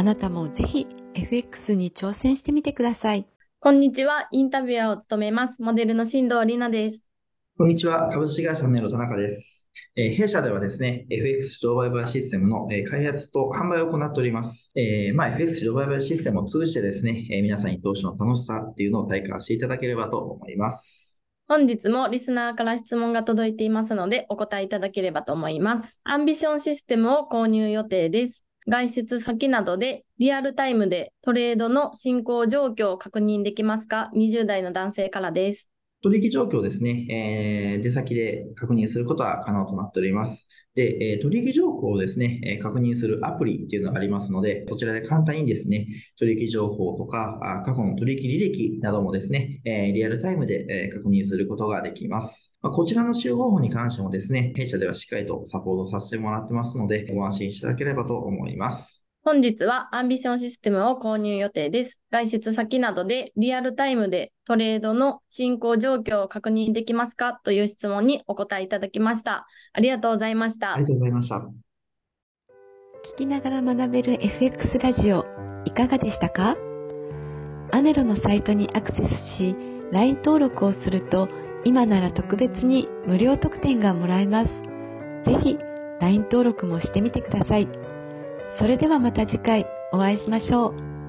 あなたもぜひ FX に挑戦してみてください。こんにちは。インタビュアーを務めます。モデルの新藤里奈です。こんにちは。株式会社ネロ田中です。えー、弊社ではですね、FX 自動売買システムの、えー、開発と販売を行っております。えー、まあ、FX 自動売買システムを通じてですね、えー、皆さんに投資の楽しさっていうのを体感していただければと思います。本日もリスナーから質問が届いていますので、お答えいただければと思います。アンビションシステムを購入予定です。外出先などでリアルタイムでトレードの進行状況を確認できますか ?20 代の男性からです。取引状況ですね、えー、出先で確認することは可能となっております。で、えー、取引状況をですね、え、確認するアプリっていうのがありますので、こちらで簡単にですね、取引情報とか、あ過去の取引履歴などもですね、え、リアルタイムで、え、確認することができます。まあ、こちらの使用方法に関してもですね、弊社ではしっかりとサポートさせてもらってますので、ご安心いただければと思います。本日はアンビションシステムを購入予定です。外出先などでリアルタイムでトレードの進行状況を確認できますかという質問にお答えいただきました。ありがとうございました。ありがとうございました。聞きながら学べる FX ラジオ、いかがでしたか？アネロのサイトにアクセスし、LINE 登録をすると、今なら特別に無料特典がもらえます。ぜひ、LINE 登録もしてみてください。それではまた次回お会いしましょう。